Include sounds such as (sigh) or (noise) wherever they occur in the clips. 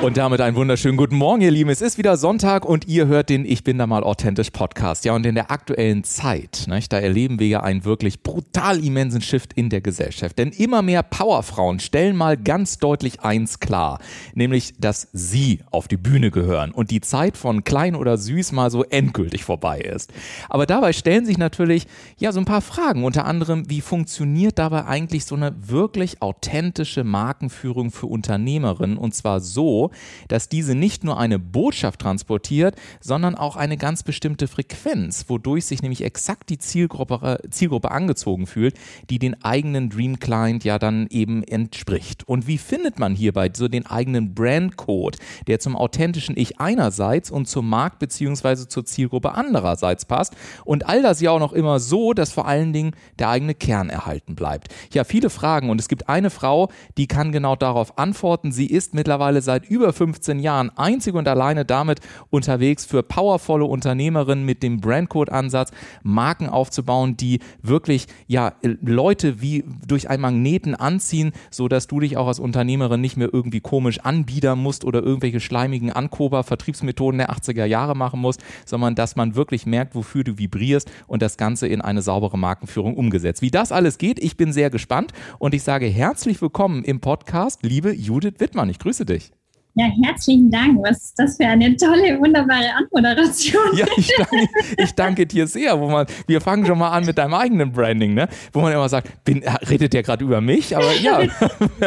Und damit einen wunderschönen guten Morgen, ihr Lieben. Es ist wieder Sonntag und ihr hört den Ich bin da mal authentisch Podcast. Ja, und in der aktuellen Zeit, ne, da erleben wir ja einen wirklich brutal immensen Shift in der Gesellschaft. Denn immer mehr Powerfrauen stellen mal ganz deutlich eins klar, nämlich, dass sie auf die Bühne gehören und die Zeit von klein oder süß mal so endgültig vorbei ist. Aber dabei stellen sich natürlich ja so ein paar Fragen, unter anderem, wie funktioniert dabei eigentlich so eine wirklich authentische Markenführung für Unternehmerinnen und zwar so, dass diese nicht nur eine Botschaft transportiert, sondern auch eine ganz bestimmte Frequenz, wodurch sich nämlich exakt die Zielgruppe, Zielgruppe angezogen fühlt, die den eigenen Dream Client ja dann eben entspricht. Und wie findet man hierbei so den eigenen Brandcode, der zum authentischen Ich einerseits und zum Markt bzw. zur Zielgruppe andererseits passt? Und all das ja auch noch immer so, dass vor allen Dingen der eigene Kern erhalten bleibt. Ja, viele Fragen und es gibt eine Frau, die kann genau darauf antworten. Sie ist mittlerweile seit über über 15 Jahren einzig und alleine damit unterwegs, für powervolle Unternehmerinnen mit dem Brandcode-Ansatz Marken aufzubauen, die wirklich ja Leute wie durch einen Magneten anziehen, sodass du dich auch als Unternehmerin nicht mehr irgendwie komisch anbiedern musst oder irgendwelche schleimigen Ankober-Vertriebsmethoden der 80er Jahre machen musst, sondern dass man wirklich merkt, wofür du vibrierst und das Ganze in eine saubere Markenführung umgesetzt. Wie das alles geht, ich bin sehr gespannt und ich sage herzlich willkommen im Podcast, liebe Judith Wittmann. Ich grüße dich. Ja, herzlichen Dank. Was ist das für eine tolle, wunderbare Anmoderation? Ja, ich danke, ich danke dir sehr. Wo man, wir fangen schon mal an mit deinem eigenen Branding, ne? wo man immer sagt, bin, redet der gerade über mich? Aber ja, (laughs)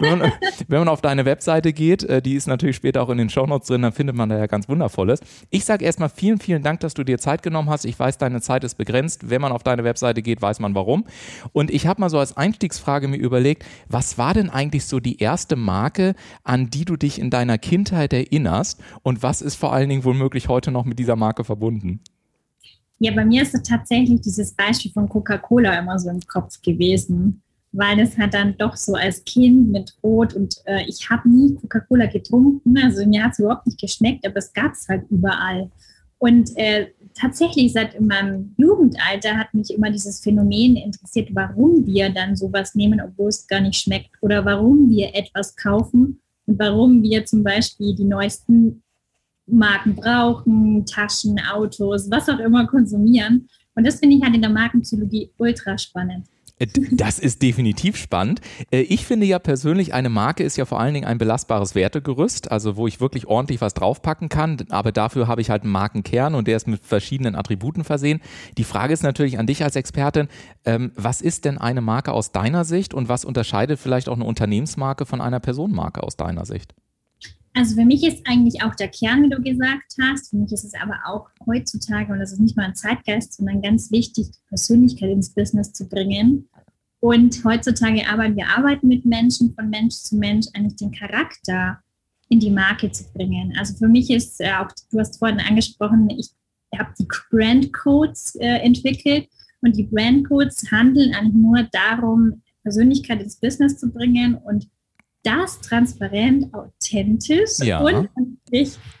wenn, man, wenn man auf deine Webseite geht, äh, die ist natürlich später auch in den Shownotes drin, dann findet man da ja ganz Wundervolles. Ich sage erstmal vielen, vielen Dank, dass du dir Zeit genommen hast. Ich weiß, deine Zeit ist begrenzt. Wenn man auf deine Webseite geht, weiß man warum. Und ich habe mal so als Einstiegsfrage mir überlegt, was war denn eigentlich so die erste Marke, an die du dich in deiner Kindheit erinnerst und was ist vor allen Dingen womöglich heute noch mit dieser Marke verbunden? Ja, bei mir ist tatsächlich dieses Beispiel von Coca-Cola immer so im Kopf gewesen, weil es hat dann doch so als Kind mit Rot und äh, ich habe nie Coca-Cola getrunken, also mir hat es überhaupt nicht geschmeckt, aber es gab es halt überall. Und äh, tatsächlich seit in meinem Jugendalter hat mich immer dieses Phänomen interessiert, warum wir dann sowas nehmen, obwohl es gar nicht schmeckt oder warum wir etwas kaufen, warum wir zum Beispiel die neuesten Marken brauchen, Taschen, Autos, was auch immer konsumieren. Und das finde ich halt in der Markenpsychologie ultra spannend. Äh, das ist definitiv spannend. Äh, ich finde ja persönlich, eine Marke ist ja vor allen Dingen ein belastbares Wertegerüst, also wo ich wirklich ordentlich was draufpacken kann. Aber dafür habe ich halt einen Markenkern und der ist mit verschiedenen Attributen versehen. Die Frage ist natürlich an dich als Expertin, ähm, was ist denn eine Marke aus deiner Sicht und was unterscheidet vielleicht auch eine Unternehmensmarke von einer Personenmarke aus deiner Sicht? Also für mich ist eigentlich auch der Kern, wie du gesagt hast. Für mich ist es aber auch heutzutage, und das ist nicht mal ein Zeitgeist, sondern ganz wichtig, Persönlichkeit ins Business zu bringen. Und heutzutage arbeiten wir arbeiten mit Menschen, von Mensch zu Mensch, eigentlich den Charakter in die Marke zu bringen. Also für mich ist äh, auch, du hast vorhin angesprochen, ich habe die Brand Codes äh, entwickelt und die Brand Codes handeln eigentlich nur darum, Persönlichkeit ins Business zu bringen und das transparent, authentisch ja. und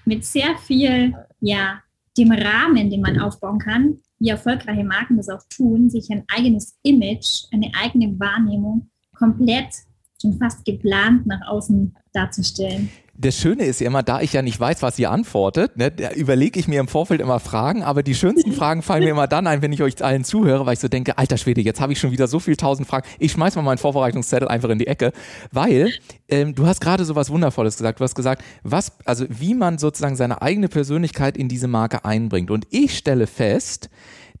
mit sehr viel, ja, dem Rahmen, den man aufbauen kann, wie erfolgreiche Marken das auch tun, sich ein eigenes Image, eine eigene Wahrnehmung komplett schon fast geplant nach außen darzustellen das Schöne ist ja immer, da ich ja nicht weiß, was ihr antwortet, ne, überlege ich mir im Vorfeld immer Fragen, aber die schönsten Fragen fallen mir immer dann ein, wenn ich euch allen zuhöre, weil ich so denke, alter Schwede, jetzt habe ich schon wieder so viel tausend Fragen. Ich schmeiß mal meinen Vorbereitungszettel einfach in die Ecke, weil ähm, du hast gerade so was Wundervolles gesagt. Du hast gesagt, was, also wie man sozusagen seine eigene Persönlichkeit in diese Marke einbringt. Und ich stelle fest,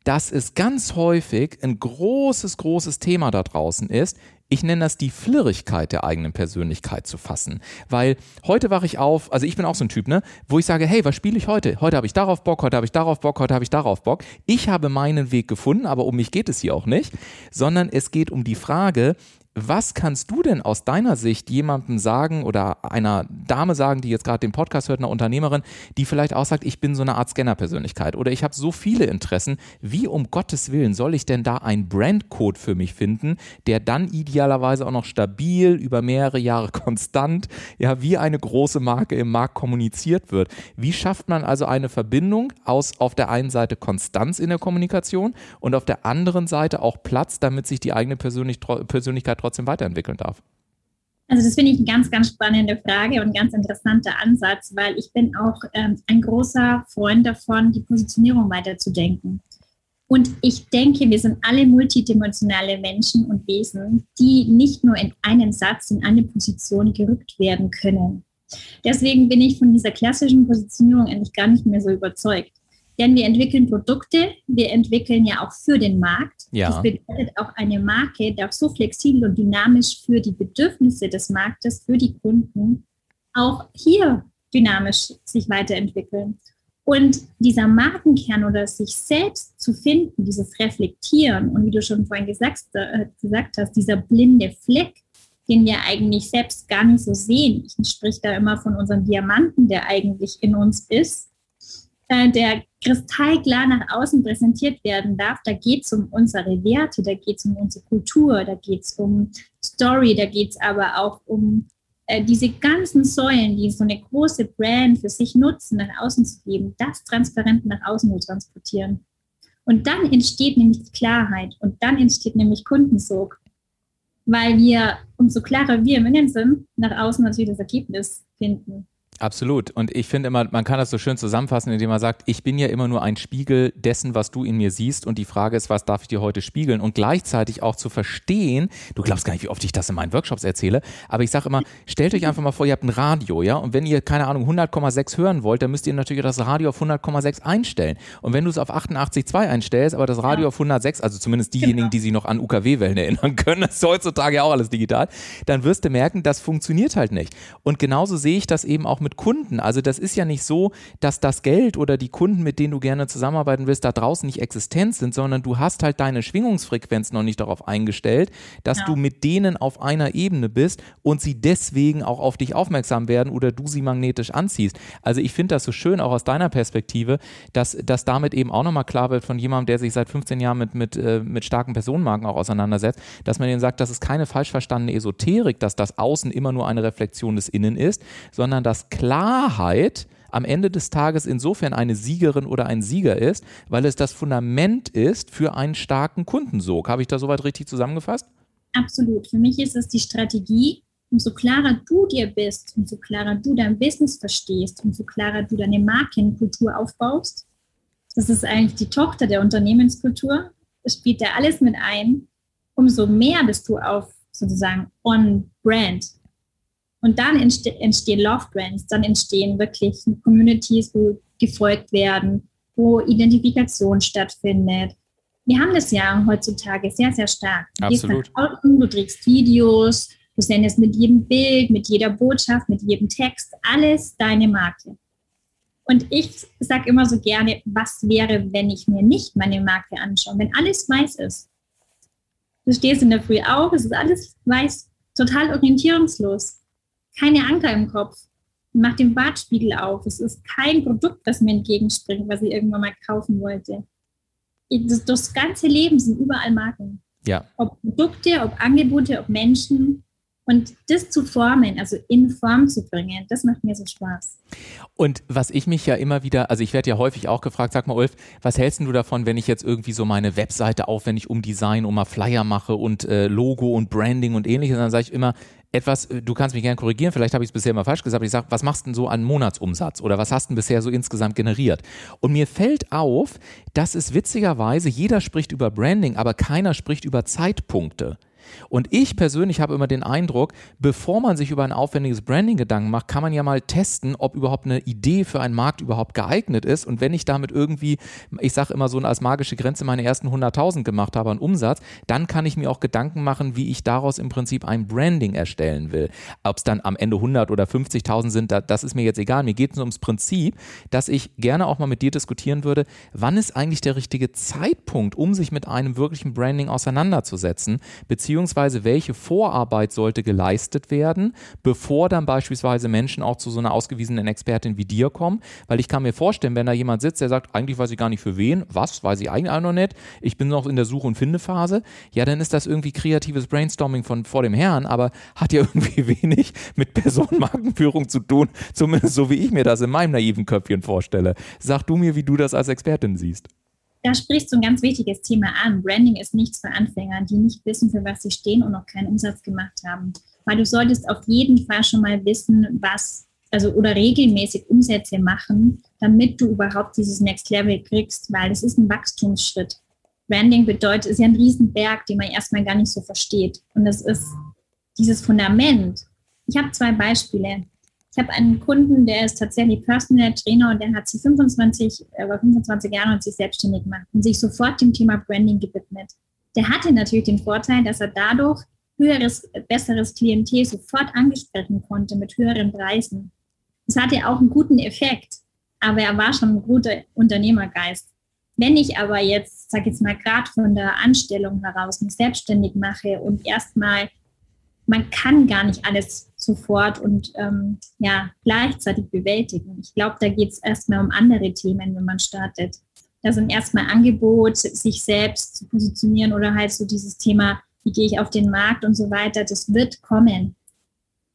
dass es ganz häufig ein großes, großes Thema da draußen ist, ich nenne das die Flirrigkeit der eigenen Persönlichkeit zu fassen. Weil heute wache ich auf, also ich bin auch so ein Typ, ne, wo ich sage, hey, was spiele ich heute? Heute habe ich darauf Bock, heute habe ich darauf Bock, heute habe ich darauf Bock. Ich habe meinen Weg gefunden, aber um mich geht es hier auch nicht, sondern es geht um die Frage, Was kannst du denn aus deiner Sicht jemandem sagen oder einer Dame sagen, die jetzt gerade den Podcast hört, einer Unternehmerin, die vielleicht auch sagt, ich bin so eine Art Scanner-Persönlichkeit oder ich habe so viele Interessen, wie um Gottes Willen soll ich denn da einen Brandcode für mich finden, der dann idealerweise auch noch stabil über mehrere Jahre (laughs) konstant, ja, wie eine große Marke im Markt kommuniziert wird? Wie schafft man also eine Verbindung aus auf der einen Seite Konstanz in der Kommunikation und auf der anderen Seite auch Platz, damit sich die eigene Persönlichkeit trotzdem weiterentwickeln darf? Also das finde ich eine ganz, ganz spannende Frage und ein ganz interessanter Ansatz, weil ich bin auch ähm, ein großer Freund davon, die Positionierung weiterzudenken. Und ich denke, wir sind alle multidimensionale Menschen und Wesen, die nicht nur in einen Satz in eine Position gerückt werden können. Deswegen bin ich von dieser klassischen Positionierung eigentlich gar nicht mehr so überzeugt. Denn wir entwickeln Produkte, wir entwickeln ja auch für den Markt. Ja. Das bedeutet auch eine Marke darf so flexibel und dynamisch für die Bedürfnisse des Marktes, für die Kunden, auch hier dynamisch sich weiterentwickeln. Und dieser Markenkern oder sich selbst zu finden, dieses Reflektieren und wie du schon vorhin gesagt, äh, gesagt hast, dieser blinde Fleck, den wir eigentlich selbst gar nicht so sehen. Ich spreche da immer von unserem Diamanten, der eigentlich in uns ist der kristallklar nach außen präsentiert werden darf. Da geht es um unsere Werte, da geht es um unsere Kultur, da geht es um Story, da geht es aber auch um äh, diese ganzen Säulen, die so eine große Brand für sich nutzen, nach außen zu geben, das transparent nach außen zu transportieren. Und dann entsteht nämlich Klarheit und dann entsteht nämlich Kundensog, weil wir, umso klarer wir im Innen sind, nach außen natürlich das Ergebnis finden. Absolut. Und ich finde immer, man kann das so schön zusammenfassen, indem man sagt, ich bin ja immer nur ein Spiegel dessen, was du in mir siehst. Und die Frage ist, was darf ich dir heute spiegeln? Und gleichzeitig auch zu verstehen, du glaubst gar nicht, wie oft ich das in meinen Workshops erzähle, aber ich sage immer, stellt euch einfach mal vor, ihr habt ein Radio, ja? Und wenn ihr, keine Ahnung, 100,6 hören wollt, dann müsst ihr natürlich das Radio auf 100,6 einstellen. Und wenn du es auf 88,2 einstellst, aber das Radio ja. auf 106, also zumindest diejenigen, genau. die sich noch an UKW-Wellen erinnern können, (laughs) das ist heutzutage ja auch alles digital, dann wirst du merken, das funktioniert halt nicht. Und genauso sehe ich das eben auch mit mit Kunden. Also das ist ja nicht so, dass das Geld oder die Kunden, mit denen du gerne zusammenarbeiten willst, da draußen nicht existent sind, sondern du hast halt deine Schwingungsfrequenz noch nicht darauf eingestellt, dass ja. du mit denen auf einer Ebene bist und sie deswegen auch auf dich aufmerksam werden oder du sie magnetisch anziehst. Also ich finde das so schön, auch aus deiner Perspektive, dass, dass damit eben auch nochmal klar wird von jemandem, der sich seit 15 Jahren mit, mit, äh, mit starken Personenmarken auch auseinandersetzt, dass man ihnen sagt, das ist keine falsch verstandene Esoterik, dass das Außen immer nur eine Reflexion des Innen ist, sondern dass Klarheit am Ende des Tages insofern eine Siegerin oder ein Sieger ist, weil es das Fundament ist für einen starken Kundensog. Habe ich da soweit richtig zusammengefasst? Absolut. Für mich ist es die Strategie, umso klarer du dir bist, umso klarer du dein Business verstehst, umso klarer du deine Markenkultur aufbaust. Das ist eigentlich die Tochter der Unternehmenskultur. Das spielt da alles mit ein. Umso mehr bist du auf sozusagen on brand, und dann entste entstehen Love Brands, dann entstehen wirklich Communities, wo gefolgt werden, wo Identifikation stattfindet. Wir haben das ja heutzutage sehr, sehr stark. Du Absolut. Außen, du trägst Videos, du sendest mit jedem Bild, mit jeder Botschaft, mit jedem Text, alles deine Marke. Und ich sage immer so gerne, was wäre, wenn ich mir nicht meine Marke anschaue, wenn alles weiß ist. Du stehst in der Früh auf, es ist alles weiß, total orientierungslos keine Anker im Kopf. Mach den Bartspiegel auf. Es ist kein Produkt, das mir entgegenspringt, was ich irgendwann mal kaufen wollte. Das, das ganze Leben sind überall Marken. Ja. Ob Produkte, ob Angebote, ob Menschen. Und das zu formen, also in Form zu bringen, das macht mir so Spaß. Und was ich mich ja immer wieder, also ich werde ja häufig auch gefragt, sag mal Ulf, was hältst du davon, wenn ich jetzt irgendwie so meine Webseite aufwendig umdesign und mal Flyer mache und äh, Logo und Branding und ähnliches, dann sage ich immer, etwas, äh, du kannst mich gerne korrigieren, vielleicht habe ich es bisher mal falsch gesagt, aber ich sage, was machst du denn so an Monatsumsatz oder was hast du denn bisher so insgesamt generiert? Und mir fällt auf, dass es witzigerweise, jeder spricht über Branding, aber keiner spricht über Zeitpunkte. Und ich persönlich habe immer den Eindruck, bevor man sich über ein aufwendiges Branding Gedanken macht, kann man ja mal testen, ob überhaupt eine Idee für einen Markt überhaupt geeignet ist. Und wenn ich damit irgendwie, ich sage immer so als magische Grenze meine ersten 100.000 gemacht habe an Umsatz, dann kann ich mir auch Gedanken machen, wie ich daraus im Prinzip ein Branding erstellen will. Ob es dann am Ende 100 oder 50.000 sind, das ist mir jetzt egal. Mir geht es ums Prinzip, dass ich gerne auch mal mit dir diskutieren würde, wann ist eigentlich der richtige Zeitpunkt, um sich mit einem wirklichen Branding auseinanderzusetzen, beziehungsweise beziehungsweise welche Vorarbeit sollte geleistet werden, bevor dann beispielsweise Menschen auch zu so einer ausgewiesenen Expertin wie dir kommen, weil ich kann mir vorstellen, wenn da jemand sitzt, der sagt, eigentlich weiß ich gar nicht für wen, was, weiß ich eigentlich auch noch nicht, ich bin noch in der Such- und Findephase, ja, dann ist das irgendwie kreatives Brainstorming von vor dem Herrn, aber hat ja (laughs) irgendwie wenig mit Personenmarkenführung zu tun, zumindest so wie ich mir das in meinem naiven Köpfchen vorstelle. Sag du mir, wie du das als Expertin siehst da sprichst du ein ganz wichtiges Thema an. Branding ist nichts für Anfänger, die nicht wissen, für was sie stehen und noch keinen Umsatz gemacht haben. Weil du solltest auf jeden Fall schon mal wissen, was, also oder regelmäßig Umsätze machen, damit du überhaupt dieses Next Level kriegst, weil es ist ein Wachstumsschritt. Branding bedeutet, ist ja ein Riesenberg, den man erstmal gar nicht so versteht. Und das ist dieses Fundament. Ich habe zwei Beispiele. Ich habe einen Kunden, der ist tatsächlich Personal Trainer und der hat sich 25, über 25 Jahre und sich selbstständig gemacht und sich sofort dem Thema Branding gewidmet. Der hatte natürlich den Vorteil, dass er dadurch höheres, besseres Klientel sofort angesprochen konnte mit höheren Preisen. Das hatte auch einen guten Effekt, aber er war schon ein guter Unternehmergeist. Wenn ich aber jetzt, sage jetzt mal, gerade von der Anstellung heraus mich selbstständig mache und erstmal man kann gar nicht alles sofort und ähm, ja, gleichzeitig bewältigen. Ich glaube, da geht es erstmal um andere Themen, wenn man startet. Da sind erstmal Angebot, sich selbst zu positionieren oder halt so dieses Thema, wie gehe ich auf den Markt und so weiter. Das wird kommen.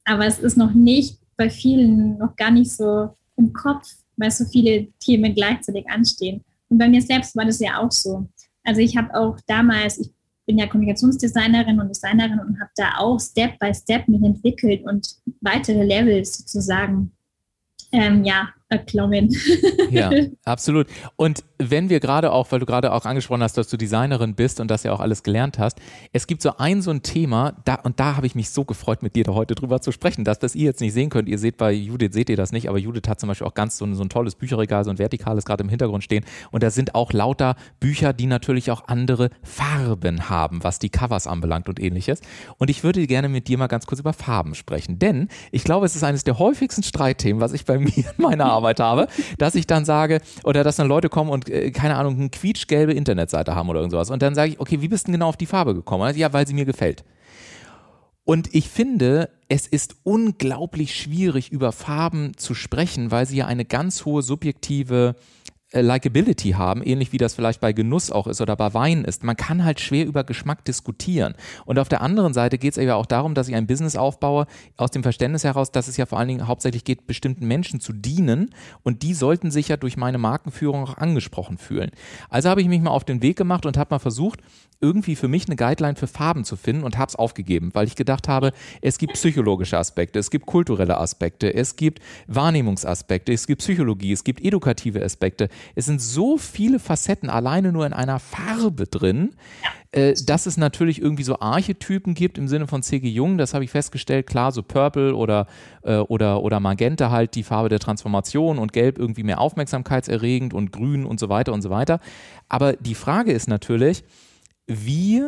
Aber es ist noch nicht bei vielen noch gar nicht so im Kopf, weil so viele Themen gleichzeitig anstehen. Und bei mir selbst war das ja auch so. Also ich habe auch damals, ich bin ja Kommunikationsdesignerin und Designerin und habe da auch Step by Step mich entwickelt und weitere Levels sozusagen ähm, ja, erklommen. Ja, (laughs) absolut. Und wenn wir gerade auch, weil du gerade auch angesprochen hast, dass du Designerin bist und das ja auch alles gelernt hast, es gibt so ein so ein Thema, da, und da habe ich mich so gefreut, mit dir da heute drüber zu sprechen, dass das ihr jetzt nicht sehen könnt. Ihr seht bei Judith, seht ihr das nicht, aber Judith hat zum Beispiel auch ganz so ein, so ein tolles Bücherregal, so ein vertikales gerade im Hintergrund stehen. Und da sind auch lauter Bücher, die natürlich auch andere Farben haben, was die Covers anbelangt und ähnliches. Und ich würde gerne mit dir mal ganz kurz über Farben sprechen, denn ich glaube, es ist eines der häufigsten Streitthemen, was ich bei mir in meiner Arbeit habe, dass ich dann sage, oder dass dann Leute kommen und, äh, keine Ahnung, eine quietschgelbe Internetseite haben oder irgendwas. Und dann sage ich, okay, wie bist du denn genau auf die Farbe gekommen? Ja, weil sie mir gefällt. Und ich finde, es ist unglaublich schwierig, über Farben zu sprechen, weil sie ja eine ganz hohe subjektive Likability haben, ähnlich wie das vielleicht bei Genuss auch ist oder bei Wein ist. Man kann halt schwer über Geschmack diskutieren. Und auf der anderen Seite geht es ja auch darum, dass ich ein Business aufbaue, aus dem Verständnis heraus, dass es ja vor allen Dingen hauptsächlich geht, bestimmten Menschen zu dienen und die sollten sich ja durch meine Markenführung auch angesprochen fühlen. Also habe ich mich mal auf den Weg gemacht und habe mal versucht, irgendwie für mich eine Guideline für Farben zu finden und habe es aufgegeben, weil ich gedacht habe, es gibt psychologische Aspekte, es gibt kulturelle Aspekte, es gibt Wahrnehmungsaspekte, es gibt Psychologie, es gibt edukative Aspekte. Es sind so viele Facetten alleine nur in einer Farbe drin, äh, dass es natürlich irgendwie so Archetypen gibt im Sinne von C.G. Jung, das habe ich festgestellt, klar, so Purple oder, äh, oder, oder Magenta halt die Farbe der Transformation und Gelb irgendwie mehr aufmerksamkeitserregend und Grün und so weiter und so weiter. Aber die Frage ist natürlich, wie,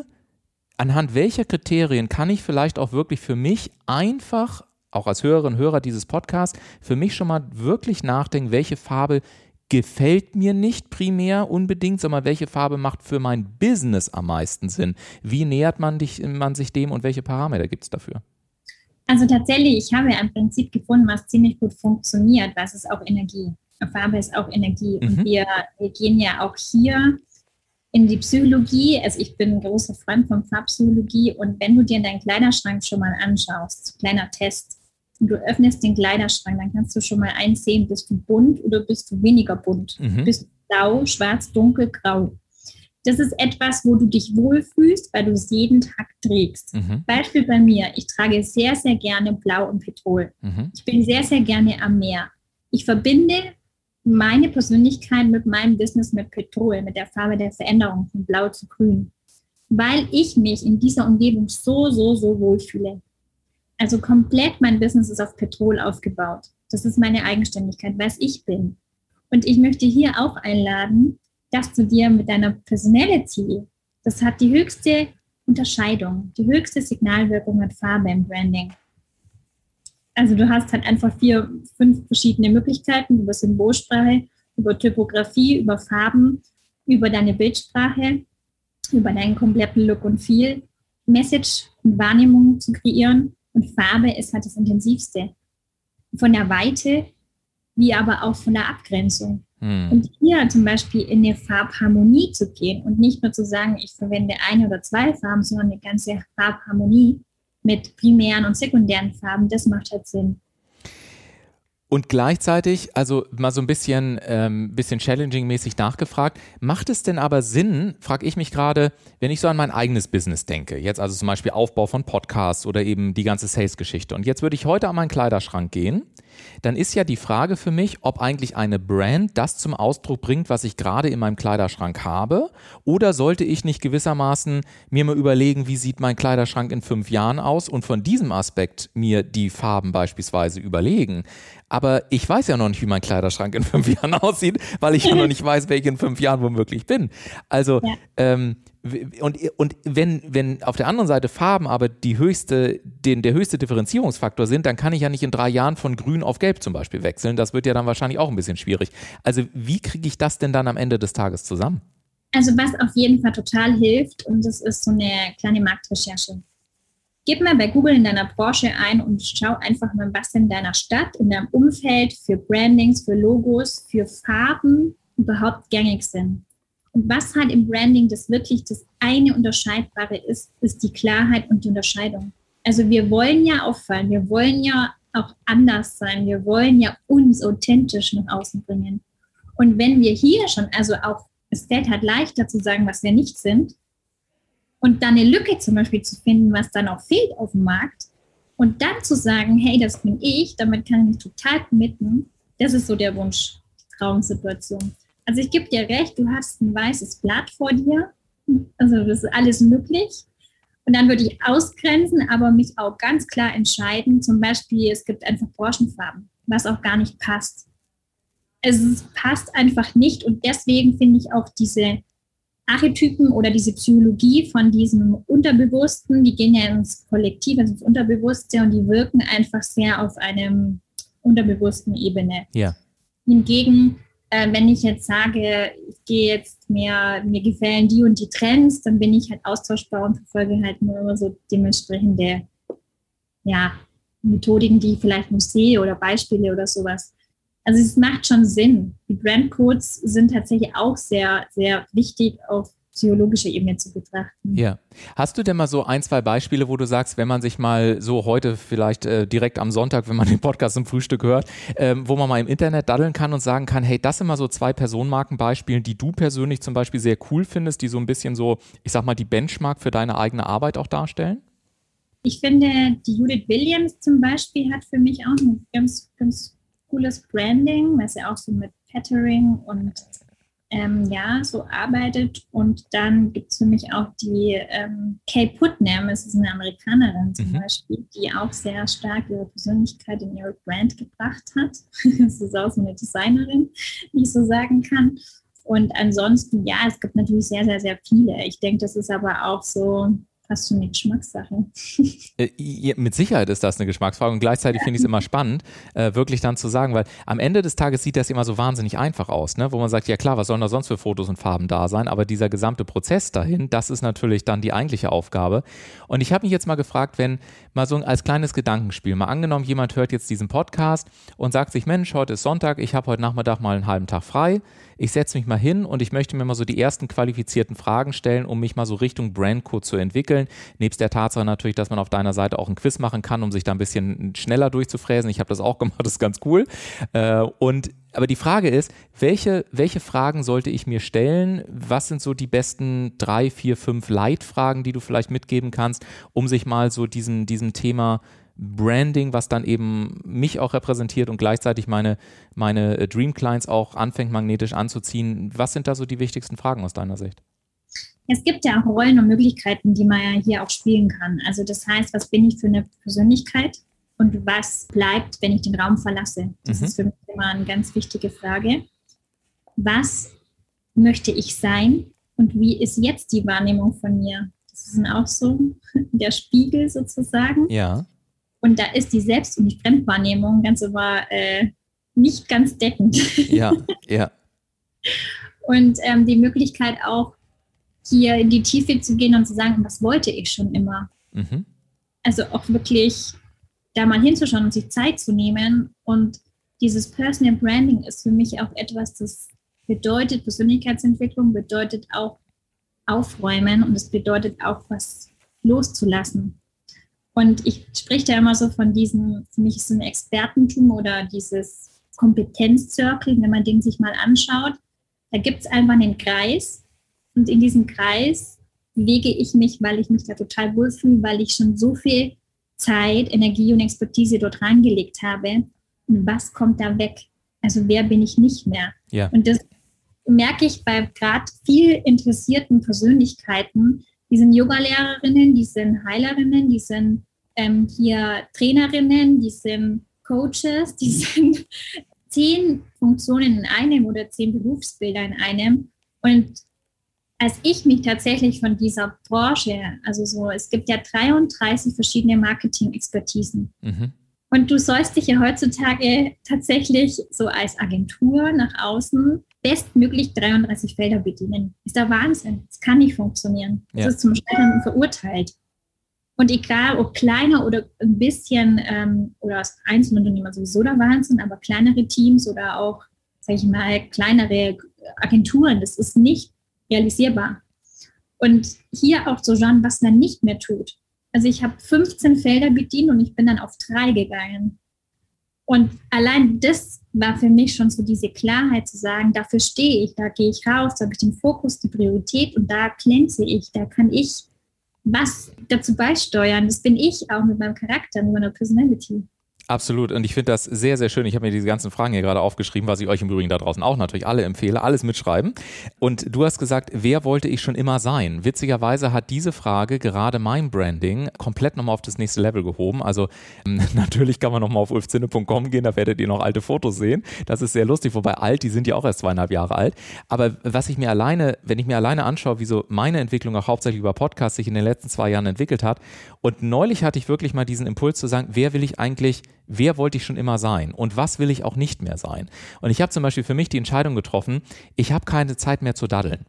anhand welcher Kriterien kann ich vielleicht auch wirklich für mich einfach, auch als Hörerin und Hörer dieses Podcasts, für mich schon mal wirklich nachdenken, welche Farbe gefällt mir nicht primär unbedingt, sondern welche Farbe macht für mein Business am meisten Sinn? Wie nähert man, dich, man sich dem und welche Parameter gibt es dafür? Also tatsächlich, ich habe ein Prinzip gefunden, was ziemlich gut funktioniert, was ist auch Energie. Farbe ist auch Energie. Mhm. Und wir, wir gehen ja auch hier in die Psychologie. Also ich bin ein großer Freund von Farbpsychologie und wenn du dir deinen Kleiderschrank schon mal anschaust, kleiner Test, und du öffnest den Kleiderschrank, dann kannst du schon mal einsehen, bist du bunt oder bist du weniger bunt? Mhm. Bist du blau, schwarz, dunkel, grau? Das ist etwas, wo du dich wohlfühlst, weil du es jeden Tag trägst. Mhm. Beispiel bei mir, ich trage sehr, sehr gerne Blau und Petrol. Mhm. Ich bin sehr, sehr gerne am Meer. Ich verbinde meine Persönlichkeit mit meinem Business mit Petrol, mit der Farbe der Veränderung von Blau zu Grün, weil ich mich in dieser Umgebung so, so, so wohlfühle. Also komplett mein Business ist auf Petrol aufgebaut. Das ist meine Eigenständigkeit, was ich bin. Und ich möchte hier auch einladen, dass du dir mit deiner Personality, das hat die höchste Unterscheidung, die höchste Signalwirkung hat Farbe im Branding. Also du hast halt einfach vier, fünf verschiedene Möglichkeiten über Symbolsprache, über Typografie, über Farben, über deine Bildsprache, über deinen kompletten Look und Feel. Message und Wahrnehmung zu kreieren. Und Farbe ist halt das Intensivste. Von der Weite, wie aber auch von der Abgrenzung. Hm. Und hier zum Beispiel in eine Farbharmonie zu gehen und nicht nur zu sagen, ich verwende eine oder zwei Farben, sondern eine ganze Farbharmonie mit primären und sekundären Farben, das macht halt Sinn. Und gleichzeitig, also mal so ein bisschen, ähm, bisschen challenging-mäßig nachgefragt, macht es denn aber Sinn, frage ich mich gerade, wenn ich so an mein eigenes Business denke, jetzt also zum Beispiel Aufbau von Podcasts oder eben die ganze Sales-Geschichte. Und jetzt würde ich heute an meinen Kleiderschrank gehen dann ist ja die Frage für mich, ob eigentlich eine Brand das zum Ausdruck bringt, was ich gerade in meinem Kleiderschrank habe, oder sollte ich nicht gewissermaßen mir mal überlegen, wie sieht mein Kleiderschrank in fünf Jahren aus und von diesem Aspekt mir die Farben beispielsweise überlegen. Aber ich weiß ja noch nicht, wie mein Kleiderschrank in fünf (laughs) Jahren aussieht, weil ich ja noch nicht weiß, wer ich in fünf Jahren womöglich bin. Also ja. ähm, und, und wenn, wenn auf der anderen Seite Farben aber die höchste, den, der höchste Differenzierungsfaktor sind, dann kann ich ja nicht in drei Jahren von grün auf gelb zum Beispiel wechseln. Das wird ja dann wahrscheinlich auch ein bisschen schwierig. Also wie kriege ich das denn dann am Ende des Tages zusammen? Also was auf jeden Fall total hilft, und das ist so eine kleine Marktrecherche. Gib mal bei Google in deiner Branche ein und schau einfach mal, was in deiner Stadt, in deinem Umfeld für Brandings, für Logos, für Farben überhaupt gängig sind. Und was halt im Branding das wirklich das eine Unterscheidbare ist, ist die Klarheit und die Unterscheidung. Also wir wollen ja auffallen, wir wollen ja auch anders sein, wir wollen ja uns authentisch nach außen bringen. Und wenn wir hier schon, also auch es fällt halt leichter zu sagen, was wir nicht sind, und dann eine Lücke zum Beispiel zu finden, was dann auch fehlt auf dem Markt, und dann zu sagen, hey, das bin ich, damit kann ich mich total committen, das ist so der Wunsch, Traumsituation. Also ich gebe dir recht, du hast ein weißes Blatt vor dir. Also das ist alles möglich. Und dann würde ich ausgrenzen, aber mich auch ganz klar entscheiden. Zum Beispiel, es gibt einfach Branchenfarben, was auch gar nicht passt. Es passt einfach nicht und deswegen finde ich auch diese Archetypen oder diese Psychologie von diesem Unterbewussten, die gehen ja ins Kollektiv, also ins Unterbewusste und die wirken einfach sehr auf einem unterbewussten Ebene. Ja. Hingegen äh, wenn ich jetzt sage, ich gehe jetzt mehr, mir gefallen die und die Trends, dann bin ich halt austauschbar und verfolge halt nur immer so dementsprechende ja, Methodiken, die ich vielleicht noch sehe oder Beispiele oder sowas. Also es macht schon Sinn. Die Brandcodes sind tatsächlich auch sehr, sehr wichtig auf psychologische Ebene zu betrachten. Ja. Hast du denn mal so ein, zwei Beispiele, wo du sagst, wenn man sich mal so heute vielleicht äh, direkt am Sonntag, wenn man den Podcast zum Frühstück hört, ähm, wo man mal im Internet daddeln kann und sagen kann, hey, das sind mal so zwei Personenmarkenbeispiele, die du persönlich zum Beispiel sehr cool findest, die so ein bisschen so, ich sag mal, die Benchmark für deine eigene Arbeit auch darstellen? Ich finde, die Judith Williams zum Beispiel hat für mich auch ein ganz, ganz cooles Branding, weil sie auch so mit Pattering und ähm, ja, so arbeitet. Und dann gibt es für mich auch die ähm, Kay Putnam, es ist eine Amerikanerin zum mhm. Beispiel, die auch sehr stark ihre Persönlichkeit in ihre Brand gebracht hat. (laughs) das ist auch so eine Designerin, wie ich so sagen kann. Und ansonsten, ja, es gibt natürlich sehr, sehr, sehr viele. Ich denke, das ist aber auch so fast schon eine Geschmackssache. Äh, mit Sicherheit ist das eine Geschmacksfrage und gleichzeitig finde ich es immer spannend, äh, wirklich dann zu sagen, weil am Ende des Tages sieht das immer so wahnsinnig einfach aus, ne? wo man sagt, ja klar, was sollen da sonst für Fotos und Farben da sein, aber dieser gesamte Prozess dahin, das ist natürlich dann die eigentliche Aufgabe. Und ich habe mich jetzt mal gefragt, wenn mal so als kleines Gedankenspiel, mal angenommen, jemand hört jetzt diesen Podcast und sagt sich, Mensch, heute ist Sonntag, ich habe heute Nachmittag mal einen halben Tag frei, ich setze mich mal hin und ich möchte mir mal so die ersten qualifizierten Fragen stellen, um mich mal so Richtung Brandcode zu entwickeln. Nebst der Tatsache natürlich, dass man auf deiner Seite auch ein Quiz machen kann, um sich da ein bisschen schneller durchzufräsen. Ich habe das auch gemacht, das ist ganz cool. Äh, und aber die Frage ist, welche, welche Fragen sollte ich mir stellen? Was sind so die besten drei, vier, fünf Leitfragen, die du vielleicht mitgeben kannst, um sich mal so diesem, diesem Thema Branding, was dann eben mich auch repräsentiert und gleichzeitig meine, meine äh, Dream Clients auch anfängt magnetisch anzuziehen. Was sind da so die wichtigsten Fragen aus deiner Sicht? Es gibt ja auch Rollen und Möglichkeiten, die man ja hier auch spielen kann. Also das heißt, was bin ich für eine Persönlichkeit und was bleibt, wenn ich den Raum verlasse? Das mhm. ist für mich immer eine ganz wichtige Frage. Was möchte ich sein und wie ist jetzt die Wahrnehmung von mir? Das ist auch so (laughs) der Spiegel sozusagen. Ja. Und da ist die Selbst- und die Fremdwahrnehmung ganz immer äh, nicht ganz deckend. Ja, (laughs) ja. und ähm, die Möglichkeit auch hier in die Tiefe zu gehen und zu sagen, was wollte ich schon immer. Mhm. Also auch wirklich da mal hinzuschauen und sich Zeit zu nehmen. Und dieses Personal Branding ist für mich auch etwas, das bedeutet, Persönlichkeitsentwicklung bedeutet auch aufräumen und es bedeutet auch was loszulassen. Und ich spreche da immer so von diesem, für mich ist es ein Expertentum oder dieses Kompetenzzirkel, wenn man den sich mal anschaut. Da gibt es einfach einen Kreis und in diesem Kreis bewege ich mich, weil ich mich da total wohlfühle, weil ich schon so viel Zeit, Energie und Expertise dort reingelegt habe. Und was kommt da weg? Also wer bin ich nicht mehr? Ja. Und das merke ich bei gerade viel interessierten Persönlichkeiten, die sind Yogalehrerinnen, die sind Heilerinnen, die sind ähm, hier Trainerinnen, die sind Coaches, die (laughs) sind zehn Funktionen in einem oder zehn Berufsbilder in einem. Und als ich mich tatsächlich von dieser Branche, also so, es gibt ja 33 verschiedene Marketing-Expertisen. Mhm. Und du sollst dich ja heutzutage tatsächlich so als Agentur nach außen bestmöglich 33 Felder bedienen. Ist der Wahnsinn. Das kann nicht funktionieren. Das ja. ist zum Scheitern verurteilt. Und egal, ob kleiner oder ein bisschen ähm, oder als Einzelunternehmer sowieso der Wahnsinn, aber kleinere Teams oder auch, sage ich mal, kleinere Agenturen, das ist nicht realisierbar. Und hier auch so Jean, was man nicht mehr tut. Also ich habe 15 Felder bedient und ich bin dann auf drei gegangen. Und allein das war für mich schon so diese Klarheit zu sagen, dafür stehe ich, da gehe ich raus, da habe ich den Fokus, die Priorität und da glänze ich, da kann ich was dazu beisteuern. Das bin ich auch mit meinem Charakter, mit meiner Personality. Absolut. Und ich finde das sehr, sehr schön. Ich habe mir diese ganzen Fragen hier gerade aufgeschrieben, was ich euch im Übrigen da draußen auch natürlich alle empfehle. Alles mitschreiben. Und du hast gesagt, wer wollte ich schon immer sein? Witzigerweise hat diese Frage gerade mein Branding komplett nochmal auf das nächste Level gehoben. Also (laughs) natürlich kann man nochmal auf ulfzinne.com gehen, da werdet ihr noch alte Fotos sehen. Das ist sehr lustig, wobei alt, die sind ja auch erst zweieinhalb Jahre alt. Aber was ich mir alleine, wenn ich mir alleine anschaue, wie so meine Entwicklung auch hauptsächlich über Podcasts sich in den letzten zwei Jahren entwickelt hat. Und neulich hatte ich wirklich mal diesen Impuls zu sagen, wer will ich eigentlich wer wollte ich schon immer sein und was will ich auch nicht mehr sein. Und ich habe zum Beispiel für mich die Entscheidung getroffen, ich habe keine Zeit mehr zu daddeln.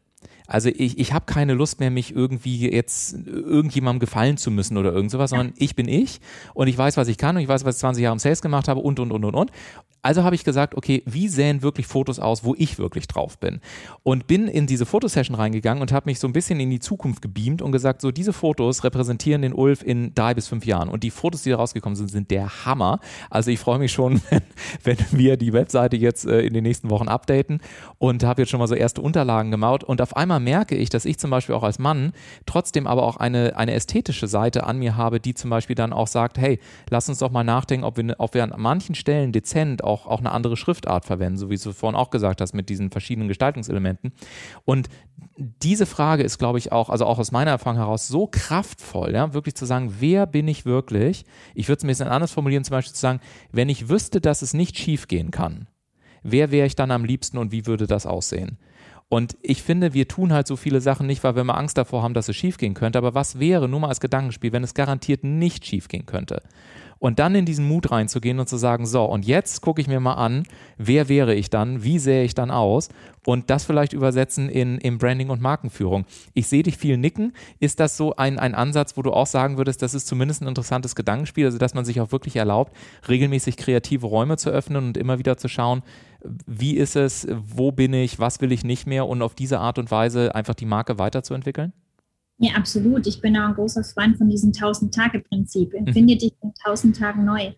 Also ich, ich habe keine Lust mehr, mich irgendwie jetzt irgendjemandem gefallen zu müssen oder irgend sowas, sondern ich bin ich und ich weiß, was ich kann und ich weiß, was ich 20 Jahre im Sales gemacht habe und, und, und, und, und. Also habe ich gesagt, okay, wie sähen wirklich Fotos aus, wo ich wirklich drauf bin? Und bin in diese Fotosession reingegangen und habe mich so ein bisschen in die Zukunft gebeamt und gesagt, so diese Fotos repräsentieren den Ulf in drei bis fünf Jahren. Und die Fotos, die da rausgekommen sind, sind der Hammer. Also ich freue mich schon, (laughs) wenn, wenn wir die Webseite jetzt äh, in den nächsten Wochen updaten und habe jetzt schon mal so erste Unterlagen gemaut. Und auf einmal merke ich, dass ich zum Beispiel auch als Mann trotzdem aber auch eine, eine ästhetische Seite an mir habe, die zum Beispiel dann auch sagt, hey, lass uns doch mal nachdenken, ob wir, ob wir an manchen Stellen dezent auch, auch eine andere Schriftart verwenden, so wie du vorhin auch gesagt hast, mit diesen verschiedenen Gestaltungselementen. Und diese Frage ist, glaube ich, auch, also auch aus meiner Erfahrung heraus, so kraftvoll, ja, wirklich zu sagen, wer bin ich wirklich? Ich würde es ein bisschen anders formulieren, zum Beispiel zu sagen, wenn ich wüsste, dass es nicht schief gehen kann, wer wäre ich dann am liebsten und wie würde das aussehen? Und ich finde, wir tun halt so viele Sachen nicht, weil wir mal Angst davor haben, dass es schiefgehen könnte. Aber was wäre, nur mal als Gedankenspiel, wenn es garantiert nicht schiefgehen könnte? Und dann in diesen Mut reinzugehen und zu sagen, so, und jetzt gucke ich mir mal an, wer wäre ich dann, wie sähe ich dann aus und das vielleicht übersetzen in, in Branding und Markenführung. Ich sehe dich viel nicken. Ist das so ein, ein Ansatz, wo du auch sagen würdest, das ist zumindest ein interessantes Gedankenspiel, also dass man sich auch wirklich erlaubt, regelmäßig kreative Räume zu öffnen und immer wieder zu schauen, wie ist es, wo bin ich, was will ich nicht mehr und auf diese Art und Weise einfach die Marke weiterzuentwickeln? Ja, absolut. Ich bin auch ein großer Freund von diesem 1000-Tage-Prinzip. Empfinde mhm. dich in 1000 Tagen neu.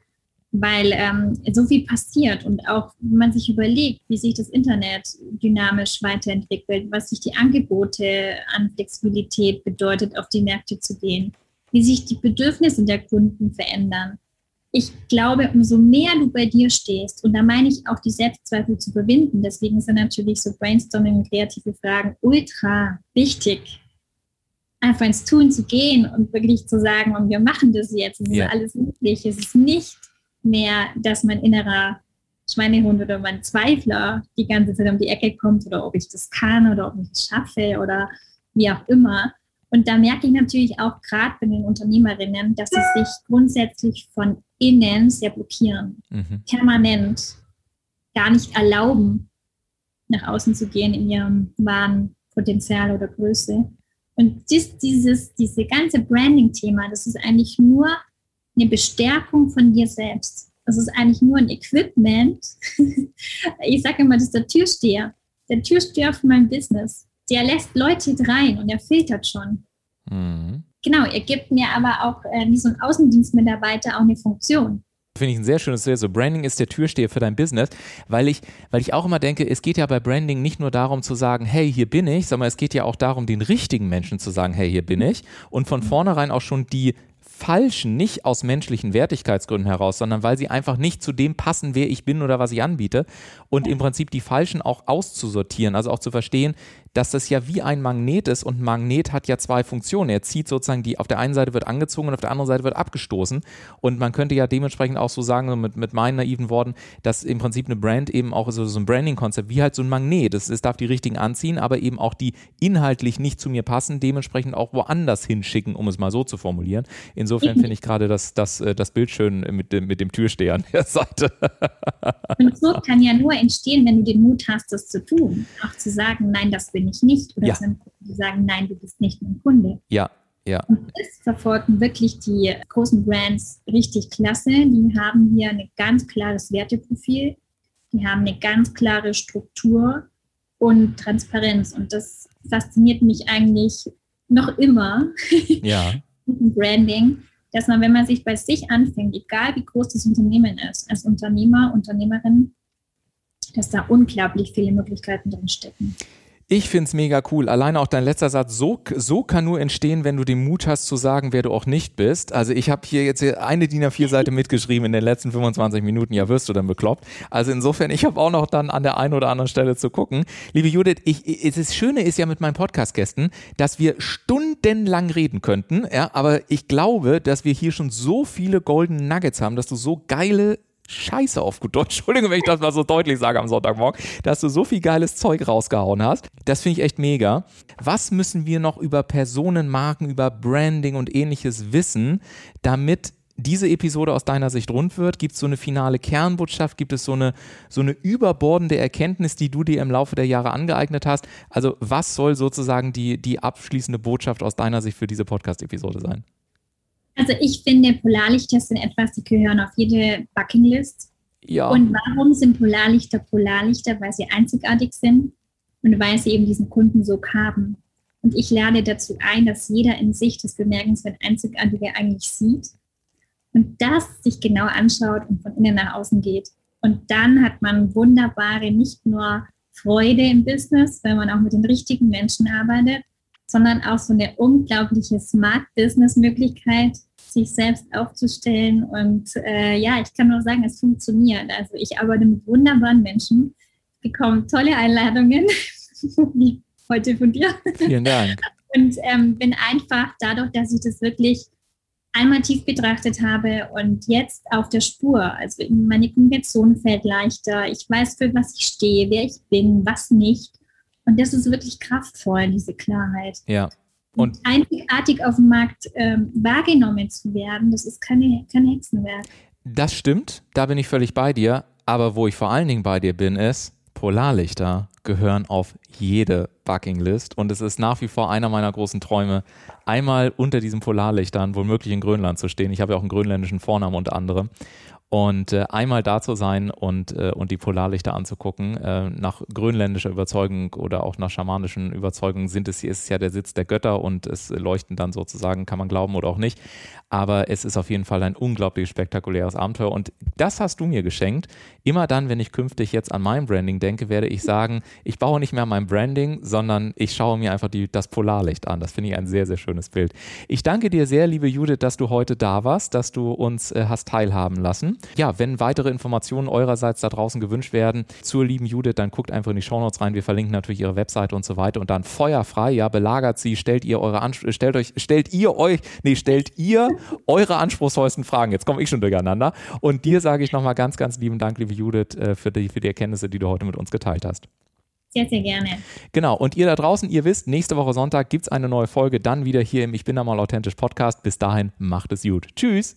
Weil ähm, so viel passiert und auch wenn man sich überlegt, wie sich das Internet dynamisch weiterentwickelt, was sich die Angebote an Flexibilität bedeutet, auf die Märkte zu gehen, wie sich die Bedürfnisse der Kunden verändern. Ich glaube, umso mehr du bei dir stehst, und da meine ich auch die Selbstzweifel zu überwinden, deswegen sind natürlich so Brainstorming und kreative Fragen ultra wichtig, einfach ins Tun zu gehen und wirklich zu sagen, und wir machen das jetzt, es ist ja. alles möglich. Es ist nicht mehr, dass mein innerer Schweinehund oder mein Zweifler die ganze Zeit um die Ecke kommt oder ob ich das kann oder ob ich es schaffe oder wie auch immer. Und da merke ich natürlich auch gerade bei den Unternehmerinnen, dass sie sich grundsätzlich von innen sehr blockieren, mhm. permanent gar nicht erlauben, nach außen zu gehen in ihrem wahren Potenzial oder Größe. Und dies, dieses, diese ganze Branding-Thema, das ist eigentlich nur eine Bestärkung von dir selbst. Das ist eigentlich nur ein Equipment. (laughs) ich sage immer, das ist der Türsteher. Der Türsteher für mein Business. Der lässt Leute rein und er filtert schon. Mhm. Genau, er gibt mir aber auch äh, wie so ein Außendienstmitarbeiter auch eine Funktion. Finde ich ein sehr schönes Bild. So Branding ist der Türsteher für dein Business, weil ich, weil ich auch immer denke, es geht ja bei Branding nicht nur darum zu sagen, hey, hier bin ich, sondern es geht ja auch darum, den richtigen Menschen zu sagen, hey, hier bin ich und von vornherein auch schon die falschen, nicht aus menschlichen Wertigkeitsgründen heraus, sondern weil sie einfach nicht zu dem passen, wer ich bin oder was ich anbiete und im Prinzip die falschen auch auszusortieren, also auch zu verstehen, dass das ja wie ein Magnet ist und ein Magnet hat ja zwei Funktionen. Er zieht sozusagen die, auf der einen Seite wird angezogen und auf der anderen Seite wird abgestoßen. Und man könnte ja dementsprechend auch so sagen, mit, mit meinen naiven Worten, dass im Prinzip eine Brand eben auch so, so ein Branding-Konzept, wie halt so ein Magnet. Es, es darf die richtigen anziehen, aber eben auch die inhaltlich nicht zu mir passen, dementsprechend auch woanders hinschicken, um es mal so zu formulieren. Insofern finde ich gerade das, das, äh, das Bild schön mit dem, mit dem Türsteher an der Seite. Und so kann ja nur entstehen, wenn du den Mut hast, das zu tun. Auch zu sagen, nein, das bin ich nicht. Oder Ja. zu einem Kunden zu sagen, nein, du bist nicht mein Kunde. Ja, ja. Und das verfolgen wirklich die großen Brands richtig klasse. Die haben hier ein ganz klares Werteprofil. Die haben eine ganz klare Struktur und Transparenz. Und das fasziniert mich eigentlich noch immer (laughs) Ja. dem Branding, dass man, wenn man sich bei sich anfängt, egal wie groß das Unternehmen ist, als Unternehmer, Unternehmerin, dass da unglaublich viele Möglichkeiten drin stecken. Ich finde es mega cool. Alleine auch dein letzter Satz, so, so kann nur entstehen, wenn du den Mut hast zu sagen, wer du auch nicht bist. Also ich habe hier jetzt eine DIN A4-Seite mitgeschrieben in den letzten 25 Minuten. Ja, wirst du dann bekloppt. Also insofern, ich habe auch noch dann an der einen oder anderen Stelle zu gucken. Liebe Judith, ich, ich, das Schöne ist ja mit meinen Podcast-Gästen, dass wir stundenlang reden könnten. Ja, aber ich glaube, dass wir hier schon so viele Golden Nuggets haben, dass du so geile Scheiße auf gut Deutsch, (laughs) Entschuldigung, wenn ich das mal so deutlich sage am Sonntagmorgen, dass du so viel geiles Zeug rausgehauen hast. Das finde ich echt mega. Was müssen wir noch über Personenmarken, über Branding und ähnliches wissen, damit diese Episode aus deiner Sicht rund wird? Gibt es so eine finale Kernbotschaft? Gibt es so eine, so eine überbordende Erkenntnis, die du dir im Laufe der Jahre angeeignet hast? Also was soll sozusagen die, die abschließende Botschaft aus deiner Sicht für diese Podcast-Episode sein? Also ich finde, Polarlichter sind etwas, die gehören auf jede Buckinglist. Ja. Und warum sind Polarlichter Polarlichter? Weil sie einzigartig sind und weil sie eben diesen Kundensog haben. Und ich lade dazu ein, dass jeder in sich das bemerkenswert Einzigartige eigentlich sieht und das sich genau anschaut und von innen nach außen geht. Und dann hat man wunderbare, nicht nur Freude im Business, weil man auch mit den richtigen Menschen arbeitet, sondern auch so eine unglaubliche Smart-Business-Möglichkeit, sich selbst aufzustellen. Und äh, ja, ich kann nur sagen, es funktioniert. Also ich arbeite mit wunderbaren Menschen, bekomme tolle Einladungen, (laughs) wie heute von dir. Vielen Dank. Und ähm, bin einfach dadurch, dass ich das wirklich einmal tief betrachtet habe und jetzt auf der Spur. Also meine Kommunikation fällt leichter. Ich weiß, für was ich stehe, wer ich bin, was nicht. Und das ist wirklich kraftvoll, diese Klarheit. Ja. Und, einzigartig auf dem Markt ähm, wahrgenommen zu werden, das ist keine, kein Hexenwerk. Das stimmt, da bin ich völlig bei dir. Aber wo ich vor allen Dingen bei dir bin, ist, Polarlichter gehören auf jede Buckinglist und es ist nach wie vor einer meiner großen Träume, einmal unter diesen Polarlichtern, womöglich in Grönland zu stehen. Ich habe ja auch einen grönländischen Vornamen unter anderem. Und äh, einmal da zu sein und, äh, und die Polarlichter anzugucken, äh, nach grönländischer Überzeugung oder auch nach schamanischen Überzeugungen sind es, ist es ja der Sitz der Götter und es leuchten dann sozusagen, kann man glauben oder auch nicht. Aber es ist auf jeden Fall ein unglaublich spektakuläres Abenteuer und das hast du mir geschenkt. Immer dann, wenn ich künftig jetzt an mein Branding denke, werde ich sagen, ich baue nicht mehr mein Branding, sondern ich schaue mir einfach die, das Polarlicht an. Das finde ich ein sehr, sehr schönes Bild. Ich danke dir sehr, liebe Judith, dass du heute da warst, dass du uns äh, hast teilhaben lassen. Ja, wenn weitere Informationen eurerseits da draußen gewünscht werden zur lieben Judith, dann guckt einfach in die Shownotes rein. Wir verlinken natürlich ihre Webseite und so weiter und dann feuerfrei, ja, belagert sie, stellt ihr eure Anspr stellt euch, stellt ihr euch, nee, stellt ihr eure anspruchsvollsten Fragen. Jetzt komme ich schon durcheinander. Und dir sage ich nochmal ganz, ganz lieben Dank, liebe Judith, äh, für die, für die Erkenntnisse, die du heute mit uns geteilt hast. Sehr, sehr gerne. Genau. Und ihr da draußen, ihr wisst, nächste Woche Sonntag gibt es eine neue Folge, dann wieder hier im Ich bin da mal authentisch Podcast. Bis dahin, macht es gut. Tschüss.